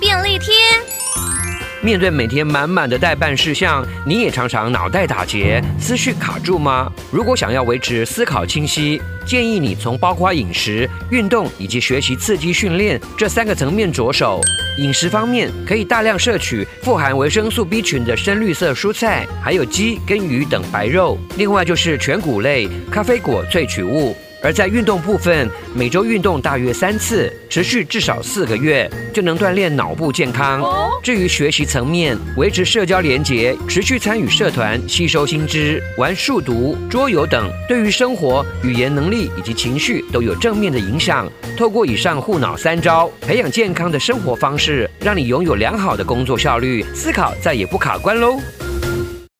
便利贴。面对每天满满的待办事项，你也常常脑袋打结、思绪卡住吗？如果想要维持思考清晰，建议你从包括饮食、运动以及学习刺激训练这三个层面着手。饮食方面，可以大量摄取富含维生素 B 群的深绿色蔬菜，还有鸡跟鱼等白肉。另外就是全谷类、咖啡果萃取物。而在运动部分，每周运动大约三次，持续至少四个月，就能锻炼脑部健康。至于学习层面，维持社交连结，持续参与社团，吸收新知，玩数独、桌游等，对于生活、语言能力以及情绪都有正面的影响。透过以上护脑三招，培养健康的生活方式，让你拥有良好的工作效率，思考再也不卡关喽。